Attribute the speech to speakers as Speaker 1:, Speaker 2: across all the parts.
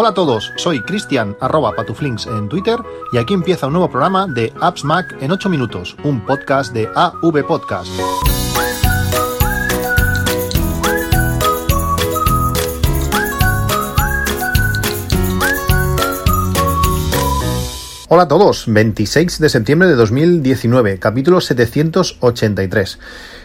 Speaker 1: Hola a todos, soy Cristian arroba patuflinks en Twitter y aquí empieza un nuevo programa de Apps Mac en 8 minutos, un podcast de AV Podcast. Hola a todos, 26 de septiembre de 2019, capítulo 783.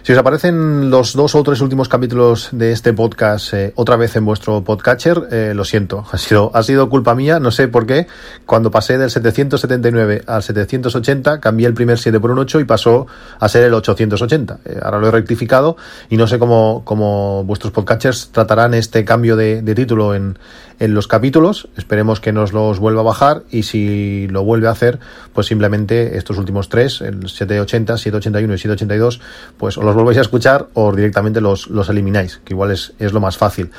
Speaker 1: Si os aparecen los dos o tres últimos capítulos de este podcast eh, otra vez en vuestro podcatcher, eh, lo siento, ha sido, ha sido culpa mía, no sé por qué. Cuando pasé del 779 al 780, cambié el primer 7 por un 8 y pasó a ser el 880. Eh, ahora lo he rectificado y no sé cómo, cómo vuestros podcatchers tratarán este cambio de, título en, en los capítulos. Esperemos que nos los vuelva a bajar y si lo vuelve a hacer, pues simplemente estos últimos tres, el 780, 781 y 782, pues os los volvéis a escuchar o directamente los, los elimináis, que igual es, es lo más fácil.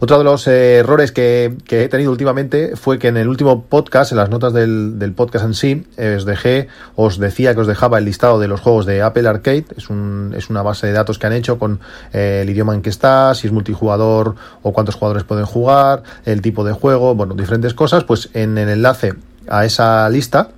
Speaker 1: Otro de los eh, errores que, que, he tenido últimamente fue que en el último podcast, en las notas del, del podcast en sí, os dejé, os decía que os dejaba el listado de los juegos de Apple Arcade, es, un, es una base de datos que han hecho con eh, el idioma en que está, si es multijugador o cuántos jugadores pueden jugar, el tipo de juego, bueno, diferentes cosas, pues en el enlace a esa lista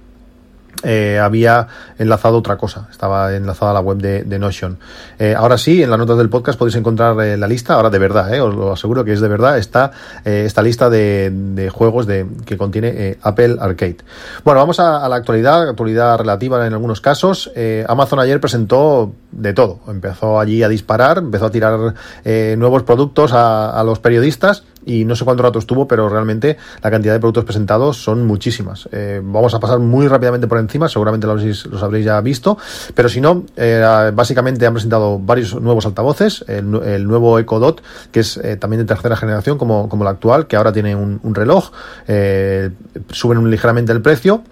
Speaker 1: eh, había enlazado otra cosa, estaba enlazada a la web de, de Notion. Eh, ahora sí, en las notas del podcast podéis encontrar eh, la lista, ahora de verdad, eh, os lo aseguro que es de verdad, está eh, esta lista de, de, juegos de, que contiene Apple Arcade. Bueno, vamos a, a, la actualidad, actualidad relativa en algunos casos. Amazon ayer presentó de todo, empezó allí a disparar, empezó a tirar nuevos productos a, a los periodistas y no sé cuánto rato estuvo, pero realmente la cantidad de productos presentados son muchísimas. Eh, vamos a pasar muy rápidamente por encima, seguramente los, los habréis ya visto, pero si no, eh, básicamente han presentado varios nuevos altavoces, el, el nuevo Echo Dot, que es eh, también de tercera generación como, como la actual, que ahora tiene un, un reloj, eh, suben ligeramente el precio,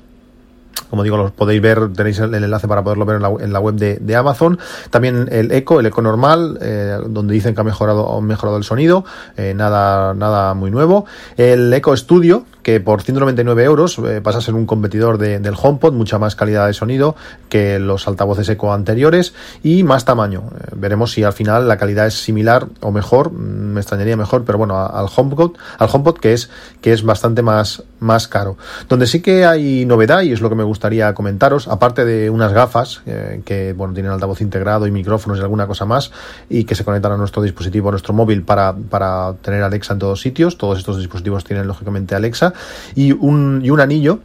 Speaker 1: como digo, los podéis ver, tenéis el, enlace para poderlo ver en la, en la web de, Amazon. También el Eco, el Eco normal, eh, donde dicen que ha mejorado, mejorado el sonido, eh, nada, nada muy nuevo. El Eco Studio, que por 199 euros eh, pasa a ser un competidor de, del HomePod, mucha más calidad de sonido que los altavoces Eco anteriores y más tamaño. Eh, veremos si al final la calidad es similar o mejor, mm, me extrañaría mejor, pero bueno, al HomePod, al HomePod que es que es bastante más más caro. Donde sí que hay novedad y es lo que me gustaría comentaros, aparte de unas gafas eh, que bueno tienen altavoz integrado y micrófonos y alguna cosa más y que se conectan a nuestro dispositivo, a nuestro móvil para para tener Alexa en todos sitios. Todos estos dispositivos tienen lógicamente Alexa y un, y un anillo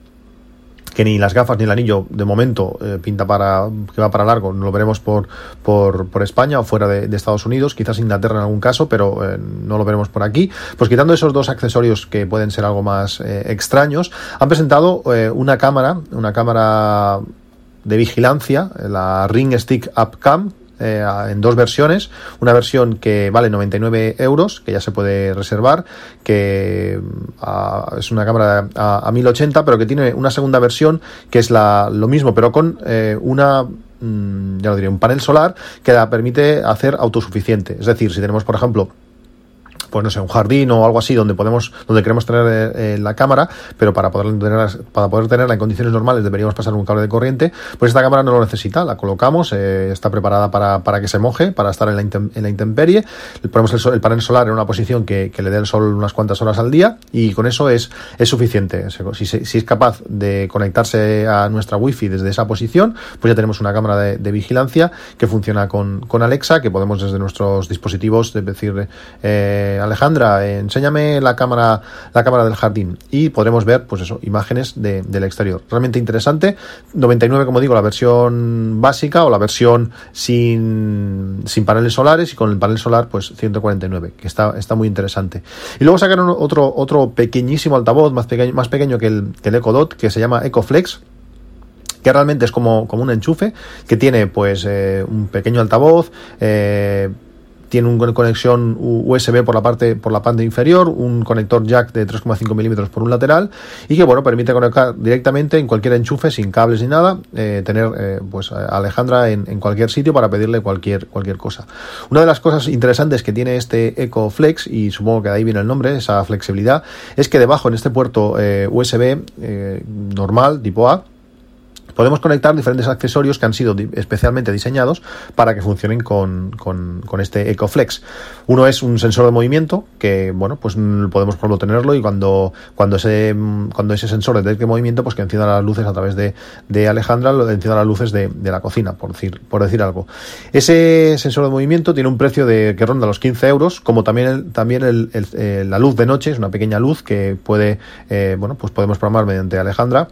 Speaker 1: que ni las gafas ni el anillo de momento eh, pinta para que va para largo, lo veremos por, por, por España o fuera de, de, Estados Unidos, quizás Inglaterra en algún caso, pero eh, no lo veremos por aquí. Pues quitando esos dos accesorios que pueden ser algo más eh, extraños, han presentado eh, una cámara, una cámara de vigilancia, la Ring Stick Up Cam, eh, en dos versiones. Una versión que vale 99 euros, que ya se puede reservar, que uh, es una cámara a, a, 1080, pero que tiene una segunda versión que es la, lo mismo, pero con eh, una mm, ya lo diré, un panel solar que la permite hacer autosuficiente. Es decir, si tenemos, por ejemplo, pues no sé, un jardín o algo así donde podemos, donde queremos tener eh, la cámara, pero para poder tenerla, para poder tenerla en condiciones normales deberíamos pasar un cable de corriente, pues esta cámara no lo necesita, la colocamos, eh, está preparada para, para que se moje, para estar en la, intem, en la intemperie, ponemos el, el, panel solar en una posición que, le dé el sol unas cuantas horas al día y con eso es, es suficiente. Si, es capaz de conectarse a nuestra wifi desde esa posición, pues ya tenemos una cámara de, de vigilancia que funciona con, con Alexa, que podemos desde nuestros dispositivos, es decir, eh, Alejandra, enséñame la cámara, la cámara del jardín y podremos ver, pues eso, imágenes de, del exterior. Realmente interesante. 99, como digo, la versión básica o la versión sin, paneles solares y con el panel solar, pues 149, que está, está muy interesante. Y luego sacaron otro, otro pequeñísimo altavoz, más pequeño, más pequeño que el, que Dot, que se llama EcoFlex que realmente es como, como un enchufe, que tiene pues eh, un pequeño altavoz, eh, tiene una conexión USB por la parte por la parte inferior, un conector jack de 3,5 milímetros por un lateral y que bueno permite conectar directamente en cualquier enchufe sin cables ni nada, eh, tener eh, pues a Alejandra en, cualquier sitio para pedirle cualquier cualquier cosa. Una de las cosas interesantes que tiene este Eco Flex y supongo que de ahí viene el nombre, esa flexibilidad, es que debajo en este puerto eh, USB normal tipo A podemos conectar diferentes accesorios que han sido especialmente diseñados para que funcionen con, con, este EcoFlex. Uno es un sensor de movimiento que, bueno, pues podemos por tenerlo y cuando, cuando, ese, cuando ese sensor detecte movimiento, pues que encienda las luces a través de, de Alejandra, encienda las luces de, de, la cocina, por decir, por decir algo. Ese sensor de movimiento tiene un precio de que ronda los 15 euros, como también, también el, el, la luz de noche, es una pequeña luz que puede, eh, bueno, pues podemos programar mediante Alejandra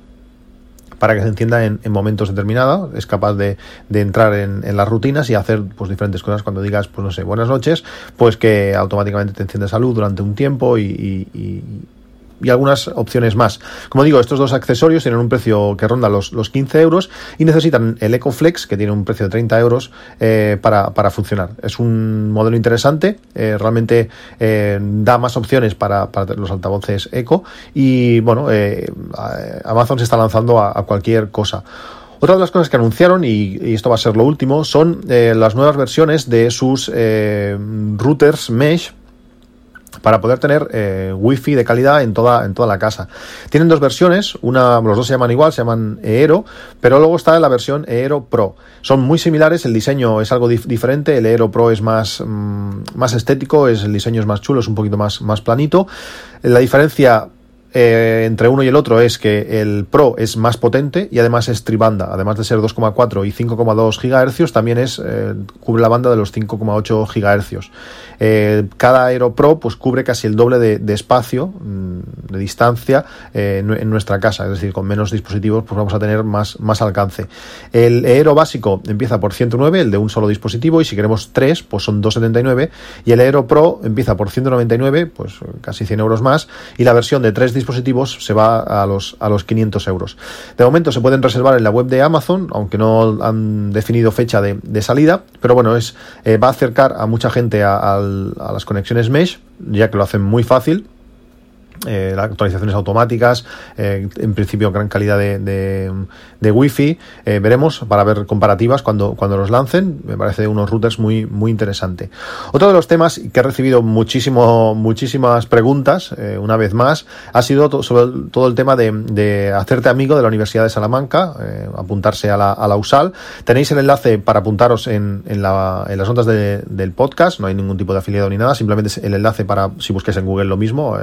Speaker 1: para que se encienda en, momentos determinados, es capaz de, de entrar en, en, las rutinas y hacer pues diferentes cosas. Cuando digas, pues no sé, buenas noches, pues que automáticamente te enciende salud durante un tiempo y, y algunas opciones más. Como digo, estos dos accesorios tienen un precio que ronda los, los 15 euros y necesitan el EcoFlex, que tiene un precio de 30 euros, eh, para, para, funcionar. Es un modelo interesante, eh, realmente eh, da más opciones para, para, los altavoces Eco y bueno, Amazon se está lanzando a, cualquier cosa. Otra de las cosas que anunciaron, y, y esto va a ser lo último, son las nuevas versiones de sus routers mesh para poder tener eh, wifi de calidad en toda, en toda la casa. Tienen dos versiones, una, los dos se llaman igual, se llaman Eero, pero luego está la versión Eero Pro. Son muy similares, el diseño es algo dif diferente, el Eero Pro es más, mmm, más estético, es, el diseño es más chulo, es un poquito más, más planito. La diferencia eh, entre uno y el otro es que el Pro es más potente y además es tribanda, además de ser 2,4 y 5,2 GHz, también es eh, cubre la banda de los 5,8 GHz. Eh, cada Aero Pro pues cubre casi el doble de, espacio, mm, de distancia en nuestra casa, es decir, con menos dispositivos pues vamos a tener más, más alcance. El Aero básico empieza por 109, el de un solo dispositivo, y si queremos tres, pues son 279, y el Aero Pro empieza por 199, pues casi 100 euros más, y la versión de tres dispositivos dispositivos se va a los, a los 500 euros. De momento se pueden reservar en la web de Amazon, aunque no han definido fecha de, salida, pero bueno, es, eh, va a acercar a mucha gente a, a las conexiones Mesh, ya que lo hacen muy fácil eh, actualizaciones automáticas, eh, en principio gran calidad de, de, de wifi, eh, veremos para ver comparativas cuando, cuando los lancen, me parece unos routers muy, muy interesante. Otro de los temas que he recibido muchísimo, muchísimas preguntas, eh, una vez más, ha sido sobre todo el tema de, hacerte amigo de la Universidad de Salamanca, apuntarse a la, USAL. Tenéis el enlace para apuntaros en, en, la, en las notas de, del podcast, no hay ningún tipo de afiliado ni nada, simplemente el enlace para, si busquéis en Google lo mismo,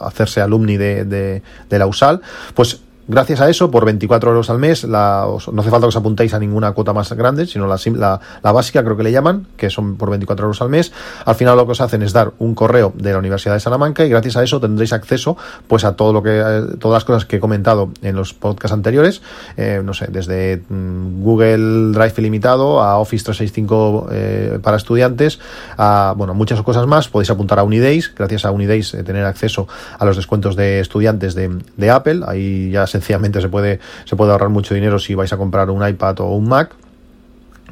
Speaker 1: hacerse alumni de, de, de la USAL, pues Gracias a eso, por 24 euros al mes, la, os, no hace falta que os apuntéis a ninguna cuota más grande, sino la, la, la, básica, creo que le llaman, que son por 24 euros al mes. Al final lo que os hacen es dar un correo de la Universidad de Salamanca y gracias a eso tendréis acceso pues a todo lo que, eh, todas las cosas que he comentado en los podcasts anteriores, eh, no sé, desde mm, Google Drive ilimitado a Office 365 eh, para estudiantes, a, bueno, muchas cosas más. Podéis apuntar a Unidays, gracias a Unidays eh, tener acceso a los descuentos de estudiantes de, de Apple, ahí ya se sencillamente se puede, se puede ahorrar mucho dinero si vais a comprar un iPad o un Mac.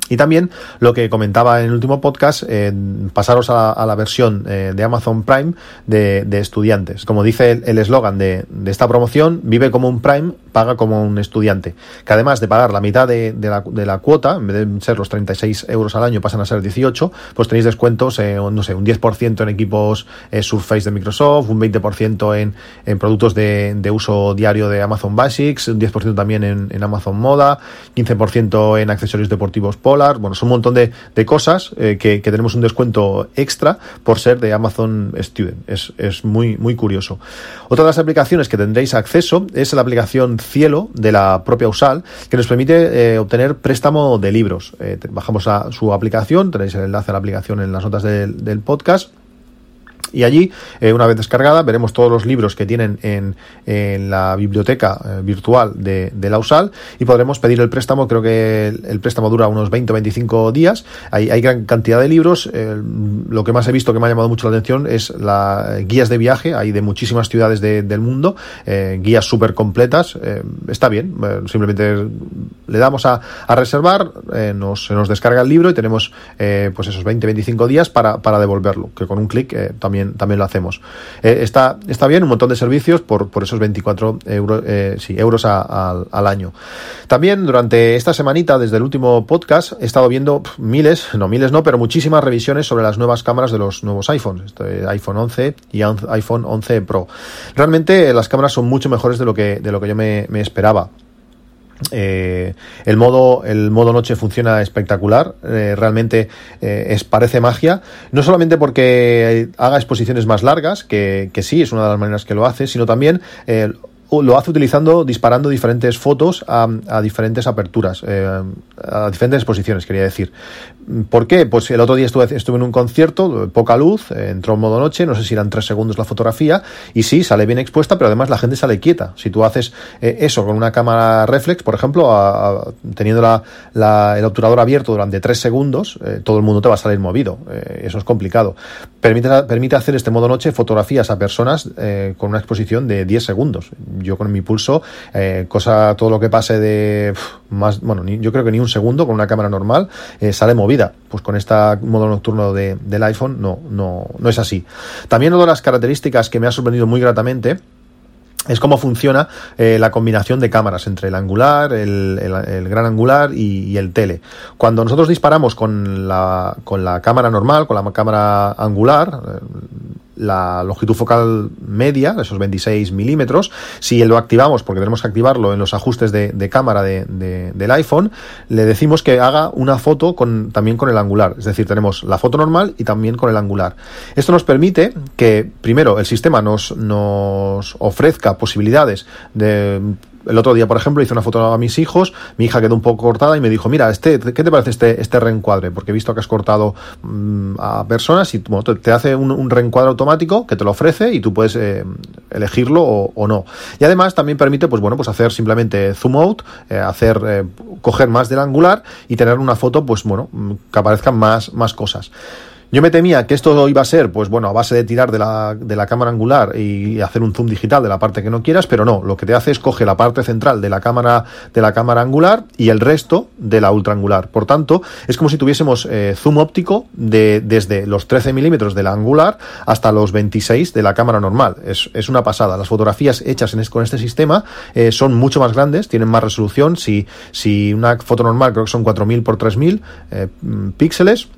Speaker 1: Y también lo que comentaba en el último podcast, eh, pasaros a, a, la versión eh, de Amazon Prime de, estudiantes. Como dice el eslogan de, esta promoción, vive como un Prime, paga como un estudiante. Que además de pagar la mitad de, de, la, cuota, en vez de ser los 36 euros al año, pasan a ser 18, pues tenéis descuentos, eh, no sé, un 10% en equipos eh, Surface de Microsoft, un 20% en, en productos de, uso diario de Amazon Basics, un 10% también en, en Amazon Moda, 15% en accesorios deportivos Polar, bueno, son un montón de, de cosas eh, que, que, tenemos un descuento extra por ser de Amazon Student. Es, es muy, muy curioso. Otra de las aplicaciones que tendréis acceso es la aplicación Cielo de la propia USAL, que nos permite eh, obtener préstamo de libros. Eh, bajamos a su aplicación, tenéis el enlace a la aplicación en las notas del, del podcast y allí, eh, una vez descargada, veremos todos los libros que tienen en, la biblioteca eh, virtual de, de, la USAL y podremos pedir el préstamo. Creo que el, préstamo dura unos 20 o 25 días. Hay, gran cantidad de libros. Eh, lo que más he visto que me ha llamado mucho la atención es las guías de viaje. Hay de muchísimas ciudades de, del mundo, guías súper completas. Está bien. simplemente le damos a, a reservar, nos, se nos descarga el libro y tenemos pues esos 20-25 días para, para devolverlo, que con un clic también también, lo hacemos. Eh, está, está bien, un montón de servicios por, por esos 24 euro, eh, sí, euros al año. También durante esta semanita, desde el último podcast, he estado viendo miles, no miles no, pero muchísimas revisiones sobre las nuevas cámaras de los nuevos iPhones, este iPhone 11 y iPhone 11 Pro. Realmente las cámaras son mucho mejores de lo que, de lo que yo me esperaba. Eh, el modo el modo noche funciona espectacular eh, realmente eh, es parece magia no solamente porque haga exposiciones más largas que, que, sí es una de las maneras que lo hace sino también lo hace utilizando, disparando diferentes fotos a, diferentes aperturas, eh, a diferentes exposiciones, quería decir. ¿Por qué? Pues el otro día estuve, estuve en un concierto, poca luz, entró en modo noche, no sé si eran tres segundos la fotografía, y sí, sale bien expuesta, pero además la gente sale quieta. Si tú haces eh, eso con una cámara reflex, por ejemplo, a, teniendo la, la, el obturador abierto durante tres segundos, eh, todo el mundo te va a salir movido. Eso es complicado. Permite, permite hacer este modo noche fotografías a personas con una exposición de 10 segundos yo con mi pulso, eh, cosa, todo lo que pase de más, bueno, ni, yo creo que ni un segundo con una cámara normal eh, sale movida. Pues con este modo nocturno de, del iPhone no, no, no es así. También una de las características que me ha sorprendido muy gratamente es cómo funciona eh, la combinación de cámaras entre el angular, el, el, gran angular y, el tele. Cuando nosotros disparamos con la, con la cámara normal, con la cámara angular, la longitud focal media, esos 26 milímetros, si lo activamos, porque tenemos que activarlo en los ajustes de, cámara de, de, del iPhone, le decimos que haga una foto con, también con el angular. Es decir, tenemos la foto normal y también con el angular. Esto nos permite que, primero, el sistema nos, nos ofrezca posibilidades de el otro día, por ejemplo, hice una foto a mis hijos, mi hija quedó un poco cortada y me dijo, mira, este, ¿qué te parece este, este reencuadre? Porque he visto que has cortado mmm, a personas y bueno, te, hace un, un, reencuadre automático que te lo ofrece y tú puedes eh, elegirlo o, o, no. Y además también permite, pues bueno, pues hacer simplemente zoom out, eh, hacer, eh, coger más del angular y tener una foto, pues bueno, que aparezcan más, más cosas. Yo me temía que esto iba a ser, pues bueno, a base de tirar de la, de la cámara angular y hacer un zoom digital de la parte que no quieras, pero no, lo que te hace es coge la parte central de la cámara, de la cámara angular y el resto de la ultra angular. Por tanto, es como si tuviésemos eh, zoom óptico de, desde los 13 milímetros de la angular hasta los 26 de la cámara normal. Es, es una pasada. Las fotografías hechas en, con este sistema eh, son mucho más grandes, tienen más resolución. Si, si una foto normal creo que son 4000 por 3000 eh, píxeles,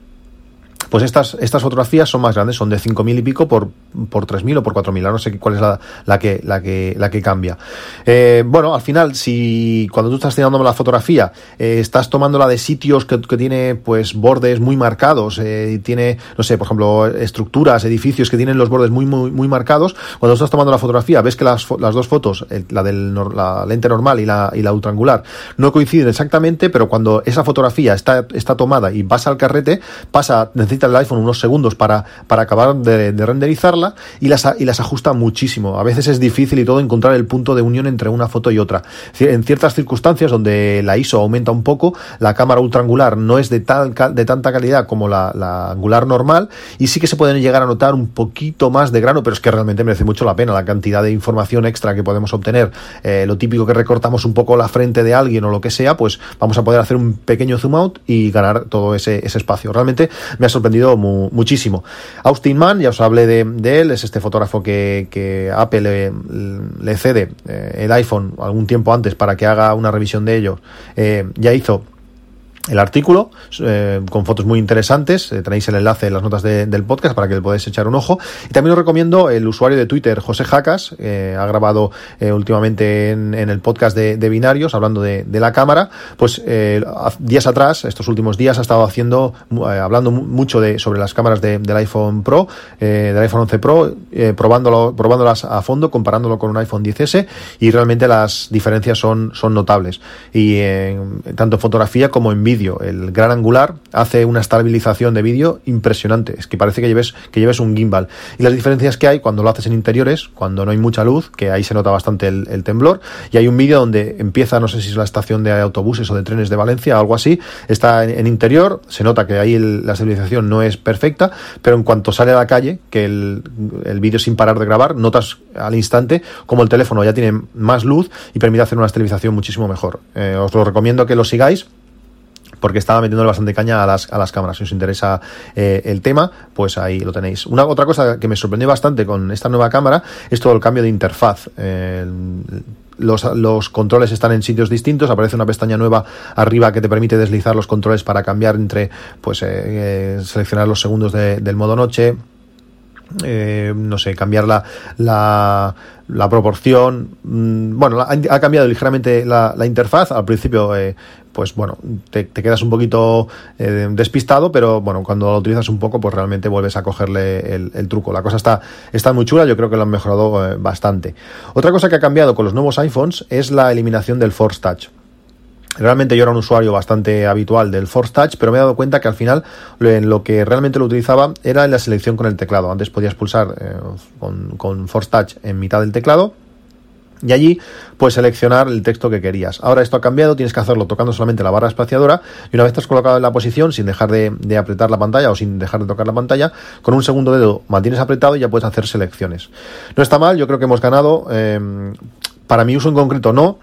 Speaker 1: pues estas, estas fotografías son más grandes, son de 5.000 y pico por, por 3.000 o por 4.000, no sé cuál es la, la, que, la, que, la que cambia. Eh, bueno, al final, si cuando tú estás tirando la fotografía, eh, estás tomándola de sitios que, que, tiene pues bordes muy marcados, eh, tiene, no sé, por ejemplo, estructuras, edificios que tienen los bordes muy, muy, muy marcados, cuando estás tomando la fotografía, ves que las, las dos fotos, la de la lente normal y la, y la ultraangular, no coinciden exactamente, pero cuando esa fotografía está, está tomada y pasa al carrete, pasa, necesita el iPhone unos segundos para, para acabar de, de, renderizarla y las, y las ajusta muchísimo. A veces es difícil y todo encontrar el punto de unión entre una foto y otra. En ciertas circunstancias donde la ISO aumenta un poco, la cámara ultraangular no es de, tal, de tanta calidad como la, la angular normal y sí que se pueden llegar a notar un poquito más de grano, pero es que realmente merece mucho la pena la cantidad de información extra que podemos obtener. Eh, lo típico que recortamos un poco la frente de alguien o lo que sea, pues vamos a poder hacer un pequeño zoom out y ganar todo ese, ese espacio. Realmente me ha mu muchísimo. Austin Mann, ya os hablé de, de, él, es este fotógrafo que, Apple le, cede eh, el iPhone algún tiempo antes para que haga una revisión de ellos. Eh, ya hizo el artículo eh, con fotos muy interesantes. Eh, tenéis el enlace en las notas de, del podcast para que le podáis echar un ojo. Y también os recomiendo el usuario de Twitter, José Jacas, eh, ha grabado eh, últimamente en, el podcast de, binarios, hablando de, la cámara. Pues eh, días atrás, estos últimos días, ha estado haciendo, hablando mucho de, sobre las cámaras de, del iPhone Pro, del iPhone 11 Pro, probándolo, probándolas a fondo, comparándolo con un iPhone 10S y realmente las diferencias son, son notables. Y tanto en fotografía como en vídeo. El gran angular hace una estabilización de vídeo impresionante. Es que parece que lleves, que lleves un gimbal. Y las diferencias que hay cuando lo haces en interiores, cuando no hay mucha luz, que ahí se nota bastante el, temblor. Y hay un vídeo donde empieza, no sé si es la estación de autobuses o de trenes de Valencia, algo así. Está en, interior, se nota que ahí la estabilización no es perfecta, pero en cuanto sale a la calle, que el, el vídeo sin parar de grabar, notas al instante como el teléfono ya tiene más luz y permite hacer una estabilización muchísimo mejor. Eh, os lo recomiendo que lo sigáis porque estaba metiéndole bastante caña a las, a las cámaras. Si os interesa eh, el tema, pues ahí lo tenéis. Una otra cosa que me sorprendió bastante con esta nueva cámara es todo el cambio de interfaz. Eh, los, los, controles están en sitios distintos, aparece una pestaña nueva arriba que te permite deslizar los controles para cambiar entre, pues, eh, seleccionar los segundos de, del modo noche, eh, no sé, cambiar la, la, la proporción. Mm, bueno, ha, cambiado ligeramente la, la interfaz. Al principio, eh, pues bueno, te, quedas un poquito eh, despistado, pero bueno, cuando lo utilizas un poco, pues realmente vuelves a cogerle el, truco. La cosa está, está muy chula, yo creo que lo han mejorado bastante. Otra cosa que ha cambiado con los nuevos iPhones es la eliminación del Force Touch. Realmente yo era un usuario bastante habitual del Force Touch, pero me he dado cuenta que al final en lo que realmente lo utilizaba era en la selección con el teclado. Antes podías pulsar eh, con Force Touch en mitad del teclado y allí puedes seleccionar el texto que querías. Ahora esto ha cambiado, tienes que hacerlo tocando solamente la barra espaciadora y una vez has colocado en la posición sin dejar de, apretar la pantalla o sin dejar de tocar la pantalla, con un segundo dedo mantienes apretado y ya puedes hacer selecciones. No está mal, yo creo que hemos ganado. Eh, para mi uso en concreto no,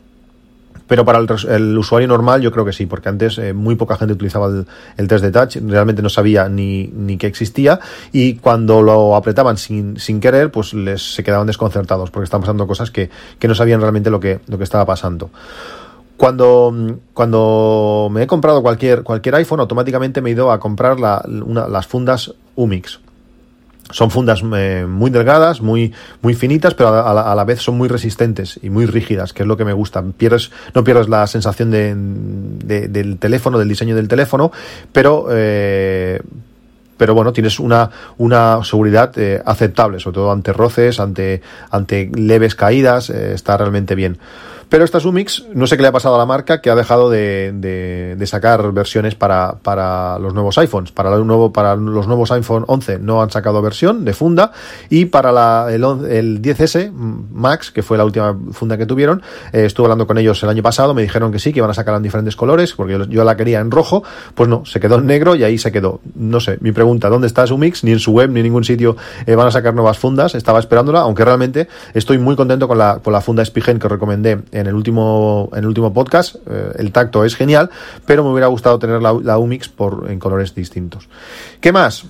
Speaker 1: pero para el, usuario normal yo creo que sí, porque antes eh, muy poca gente utilizaba el, test de touch, realmente no sabía ni, ni que existía y cuando lo apretaban sin, sin querer, pues les se quedaban desconcertados porque estaban pasando cosas que, que no sabían realmente lo que, lo que estaba pasando. Cuando, cuando me he comprado cualquier, cualquier iPhone, automáticamente me he ido a comprar las fundas Umix. Son fundas eh, muy delgadas, muy, muy finitas, pero a la, vez son muy resistentes y muy rígidas, que es lo que me gusta. Pierdes, no pierdes la sensación de, del teléfono, del diseño del teléfono, pero, eh, pero bueno, tienes una, una seguridad eh, aceptable, sobre todo ante roces, ante, ante leves caídas, está realmente bien. Pero esta Sumix, no sé qué le ha pasado a la marca, que ha dejado de, sacar versiones para, los nuevos iPhones. Para, el nuevo, para los nuevos iPhone 11 no han sacado versión de funda. Y para la, el, el 10S Max, que fue la última funda que tuvieron, eh, estuve hablando con ellos el año pasado, me dijeron que sí, que iban a sacar en diferentes colores, porque yo, la quería en rojo. Pues no, se quedó en negro y ahí se quedó. No sé, mi pregunta, ¿dónde está Sumix? Ni en su web, ni en ningún sitio eh, van a sacar nuevas fundas. Estaba esperándola, aunque realmente estoy muy contento con la, con la funda Spigen que recomendé en el último, en el último podcast. Eh, el tacto es genial, pero me hubiera gustado tener la, la Umix por, en colores distintos. ¿Qué más?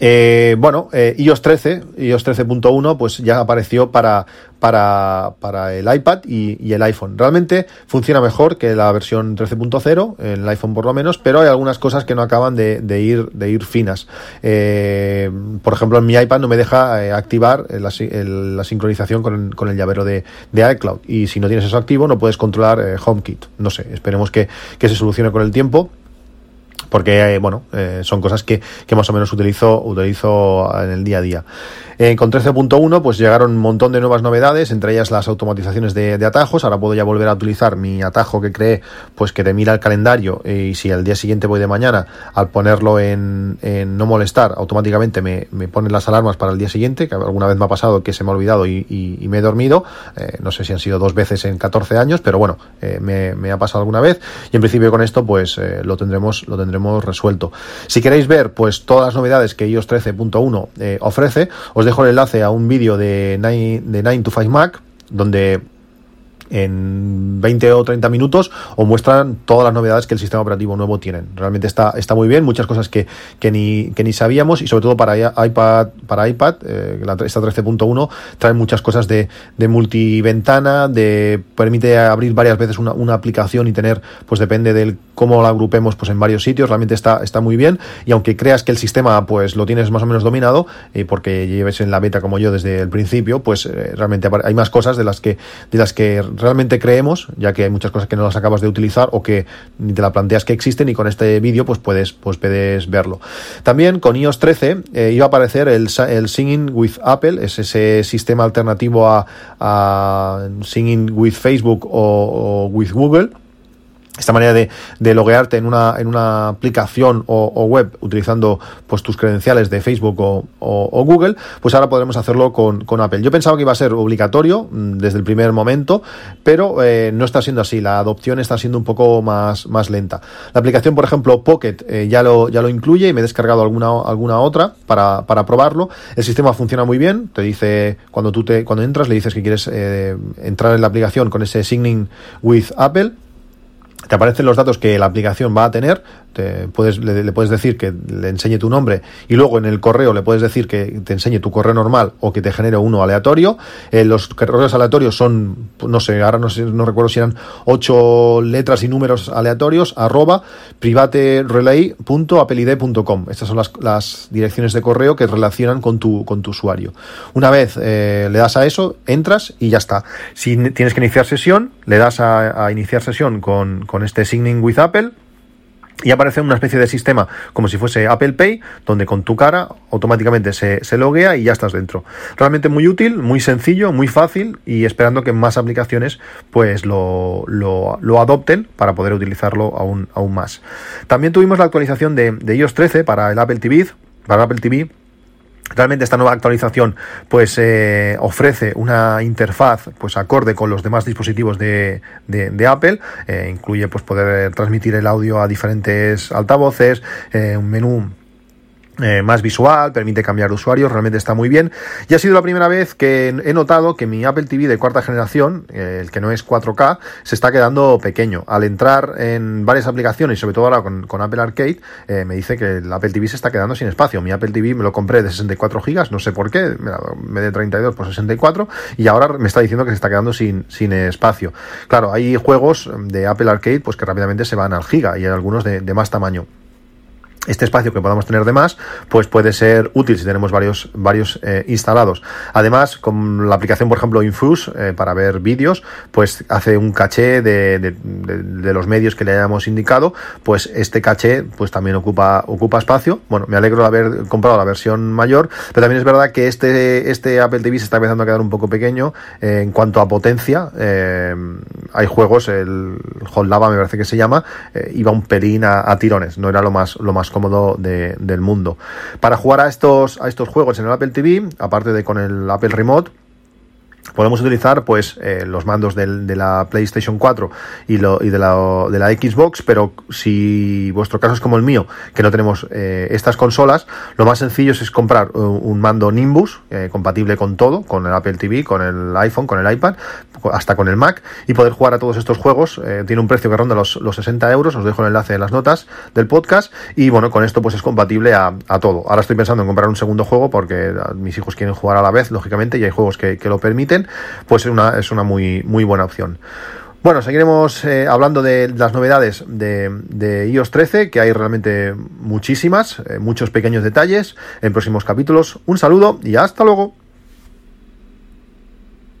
Speaker 1: Eh, bueno, eh, iOS 13, iOS 13.1, pues ya apareció para, para, para el iPad y, el iPhone. Realmente funciona mejor que la versión 13.0, en el iPhone por lo menos, pero hay algunas cosas que no acaban de, ir, de ir finas. Eh, por ejemplo, en mi iPad no me deja eh, activar la, la sincronización con, con, el llavero de, de, iCloud. Y si no tienes eso activo, no puedes controlar eh, HomeKit. No sé, esperemos que, que se solucione con el tiempo porque eh, bueno, eh, son cosas que, que, más o menos utilizo, utilizo en el día a día. Eh, con 13.1 pues llegaron un montón de nuevas novedades, entre ellas las automatizaciones de, atajos. Ahora puedo ya volver a utilizar mi atajo que creé, pues que te mira el calendario y si al día siguiente voy de mañana, al ponerlo en, no molestar, automáticamente me, me ponen las alarmas para el día siguiente, que alguna vez me ha pasado que se me ha olvidado y, me he dormido. Eh, no sé si han sido dos veces en 14 años, pero bueno, me, me, ha pasado alguna vez y en principio con esto pues lo tendremos lo tendremos resuelto. Si queréis ver pues todas las novedades que iOS 13.1 ofrece, os dejo el enlace a un vídeo de 9, de 9 to 5 Mac, donde en 20 o 30 minutos o muestran todas las novedades que el sistema operativo nuevo tienen. Realmente está, está muy bien, muchas cosas que, que, ni, que ni sabíamos y sobre todo para iPad, para iPad eh, esta 13.1 trae muchas cosas de, de multiventana, de permite abrir varias veces una, una, aplicación y tener, pues depende del cómo la agrupemos pues en varios sitios, realmente está, está muy bien y aunque creas que el sistema pues lo tienes más o menos dominado, eh, porque lleves en la beta como yo desde el principio, pues eh, realmente hay más cosas de las que, de las que realmente creemos, ya que hay muchas cosas que no las acabas de utilizar o que ni te la planteas que existen y con este vídeo pues puedes, pues puedes verlo. También con iOS 13 eh, iba a aparecer el, el, Singing with Apple, es ese sistema alternativo a, a Singing with Facebook o with Google esta manera de, de, loguearte en una, en una aplicación o, web utilizando pues tus credenciales de Facebook o, o, Google, pues ahora podremos hacerlo con, con, Apple. Yo pensaba que iba a ser obligatorio mm, desde el primer momento, pero eh, no está siendo así. La adopción está siendo un poco más, más lenta. La aplicación, por ejemplo, Pocket eh, ya, lo, ya lo incluye y me he descargado alguna, alguna otra para, para probarlo. El sistema funciona muy bien. Te dice, cuando tú te, cuando entras, le dices que quieres eh, entrar en la aplicación con ese Signing with Apple te aparecen los datos que la aplicación va a tener, te puedes, le, puedes decir que le enseñe tu nombre y luego en el correo le puedes decir que te enseñe tu correo normal o que te genere uno aleatorio. Eh, los correos aleatorios son, no sé, ahora no, sé, no recuerdo si eran ocho letras y números aleatorios, arroba privaterelay.apelid.com. Estas son las, las, direcciones de correo que relacionan con tu, usuario. Una vez eh, le das a eso, entras y ya está. Si tienes que iniciar sesión, le das a, a iniciar sesión con, con este Signing with Apple y aparece una especie de sistema como si fuese Apple Pay, donde con tu cara automáticamente se, se, loguea y ya estás dentro. Realmente muy útil, muy sencillo, muy fácil y esperando que más aplicaciones pues lo, lo, lo adopten para poder utilizarlo aún, aún más. También tuvimos la actualización de, de iOS 13 para el Apple TV, para el Apple TV Realmente esta nueva actualización pues eh, ofrece una interfaz pues acorde con los demás dispositivos de, de, de Apple, eh, incluye pues poder transmitir el audio a diferentes altavoces, eh, un menú eh, más visual, permite cambiar de usuario, realmente está muy bien. Y ha sido la primera vez que he notado que mi Apple TV de cuarta generación, eh, el que no es 4K, se está quedando pequeño. Al entrar en varias aplicaciones, sobre todo ahora con, con Apple Arcade, eh, me dice que el Apple TV se está quedando sin espacio. Mi Apple TV me lo compré de 64 GB, no sé por qué, me de 32 por 64, y ahora me está diciendo que se está quedando sin, sin espacio. Claro, hay juegos de Apple Arcade pues que rápidamente se van al giga y hay algunos de, de más tamaño este espacio que podamos tener de más, pues puede ser útil si tenemos varios, varios eh, instalados. Además, con la aplicación, por ejemplo, Infuse, eh, para ver vídeos, pues hace un caché de, de, los medios que le hayamos indicado, pues este caché pues también ocupa, ocupa espacio. Bueno, me alegro de haber comprado la versión mayor, pero también es verdad que este, este Apple TV se está empezando a quedar un poco pequeño eh, en cuanto a potencia. Hay juegos, el Hot Lava me parece que se llama, iba un pelín a, a, tirones, no era lo más, lo más cómodo de, del mundo. Para jugar a estos, a estos juegos en el Apple TV, aparte de con el Apple Remote, podemos utilizar pues eh, los mandos de la PlayStation 4 y, lo, y de, la, de la Xbox, pero si vuestro caso es como el mío, que no tenemos eh, estas consolas, lo más sencillo es comprar un, mando Nimbus eh, compatible con todo, con el Apple TV, con el iPhone, con el iPad, hasta con el Mac, y poder jugar a todos estos juegos. Eh, tiene un precio que ronda los, los 60 euros, os dejo el enlace en las notas del podcast, y bueno, con esto pues es compatible a, a todo. Ahora estoy pensando en comprar un segundo juego porque mis hijos quieren jugar a la vez, lógicamente, y hay juegos que, que lo permiten pues es una, es una muy, muy buena opción. Bueno, seguiremos eh, hablando de las novedades de, de, iOS 13, que hay realmente muchísimas, eh, muchos pequeños detalles en próximos capítulos. Un saludo y hasta luego.